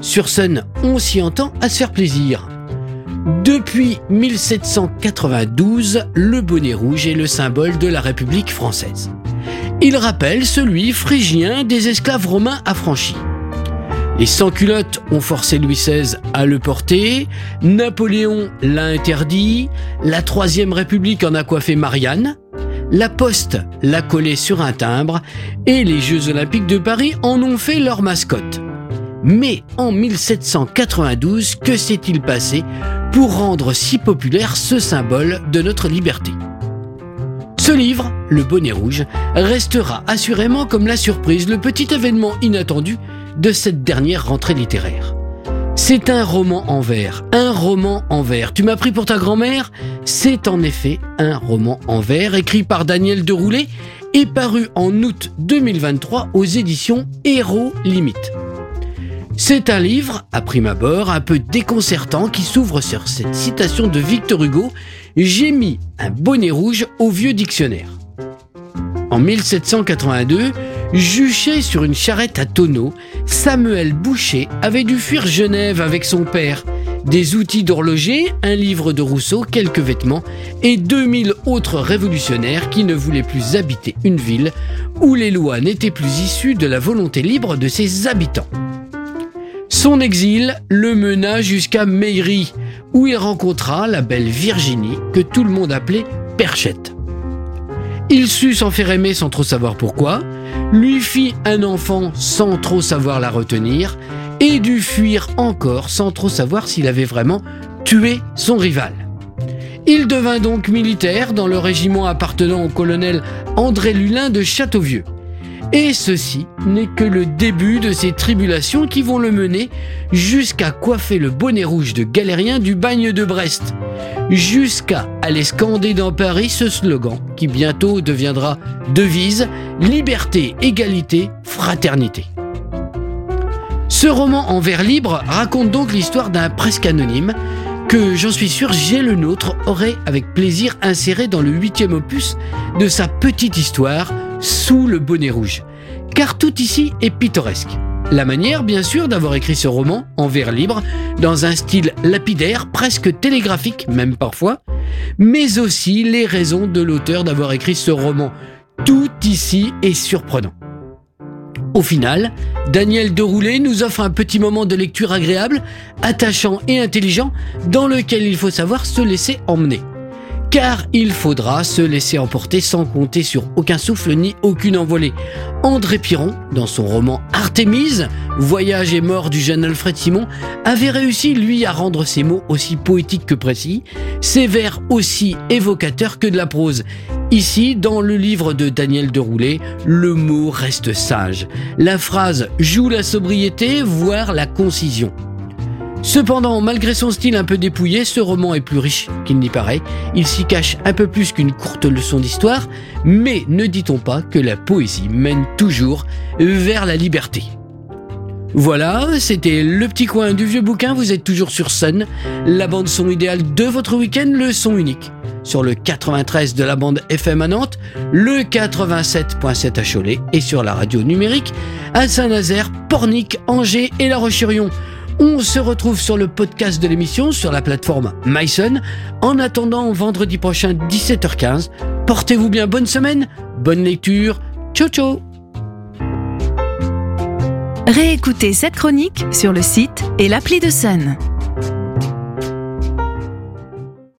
Sur Sun, on s'y entend à se faire plaisir. Depuis 1792, le bonnet rouge est le symbole de la République française. Il rappelle celui phrygien des esclaves romains affranchis. Les sans-culottes ont forcé Louis XVI à le porter, Napoléon l'a interdit, la Troisième République en a coiffé Marianne, la Poste l'a collé sur un timbre et les Jeux Olympiques de Paris en ont fait leur mascotte. Mais en 1792, que s'est-il passé pour rendre si populaire ce symbole de notre liberté? Ce livre, Le Bonnet Rouge, restera assurément comme la surprise, le petit événement inattendu de cette dernière rentrée littéraire. C'est un roman en vers, un roman en vers. Tu m'as pris pour ta grand-mère? C'est en effet un roman en vers écrit par Daniel Deroulet et paru en août 2023 aux éditions Héros Limite. C'est un livre, à prime abord, un peu déconcertant qui s'ouvre sur cette citation de Victor Hugo J'ai mis un bonnet rouge au vieux dictionnaire. En 1782, juché sur une charrette à tonneaux, Samuel Boucher avait dû fuir Genève avec son père. Des outils d'horloger, un livre de Rousseau, quelques vêtements et 2000 autres révolutionnaires qui ne voulaient plus habiter une ville où les lois n'étaient plus issues de la volonté libre de ses habitants. Son exil le mena jusqu'à Meiry, où il rencontra la belle Virginie que tout le monde appelait Perchette. Il sut s'en faire aimer sans trop savoir pourquoi, lui fit un enfant sans trop savoir la retenir, et dut fuir encore sans trop savoir s'il avait vraiment tué son rival. Il devint donc militaire dans le régiment appartenant au colonel André Lulin de Châteauvieux. Et ceci n'est que le début de ces tribulations qui vont le mener jusqu'à coiffer le bonnet rouge de galérien du bagne de Brest, jusqu'à aller scander dans Paris ce slogan qui bientôt deviendra devise Liberté, égalité, fraternité. Ce roman en vers libre raconte donc l'histoire d'un presque anonyme que, j'en suis sûr, j'ai le nôtre aurait avec plaisir inséré dans le huitième opus de sa petite histoire sous le bonnet rouge. Car tout ici est pittoresque. La manière, bien sûr, d'avoir écrit ce roman en vers libre, dans un style lapidaire, presque télégraphique, même parfois, mais aussi les raisons de l'auteur d'avoir écrit ce roman. Tout ici est surprenant. Au final, Daniel Deroulet nous offre un petit moment de lecture agréable, attachant et intelligent, dans lequel il faut savoir se laisser emmener. Car il faudra se laisser emporter sans compter sur aucun souffle ni aucune envolée. André Piron, dans son roman Artémise, Voyage et mort du jeune Alfred Simon, avait réussi, lui, à rendre ses mots aussi poétiques que précis, ses vers aussi évocateurs que de la prose. Ici, dans le livre de Daniel Deroulet, le mot reste sage. La phrase joue la sobriété, voire la concision. Cependant, malgré son style un peu dépouillé, ce roman est plus riche qu'il n'y paraît. Il s'y cache un peu plus qu'une courte leçon d'histoire, mais ne dit-on pas que la poésie mène toujours vers la liberté voilà, c'était le petit coin du vieux bouquin, vous êtes toujours sur Sun, la bande son idéale de votre week-end, le son unique. Sur le 93 de la bande FM à Nantes, le 87.7 à Cholet et sur la radio numérique à Saint-Nazaire, Pornic, Angers et La Roche-sur-Yon. On se retrouve sur le podcast de l'émission sur la plateforme MySun. En attendant vendredi prochain 17h15, portez-vous bien, bonne semaine, bonne lecture, ciao ciao Réécoutez cette chronique sur le site et l'appli de Sun.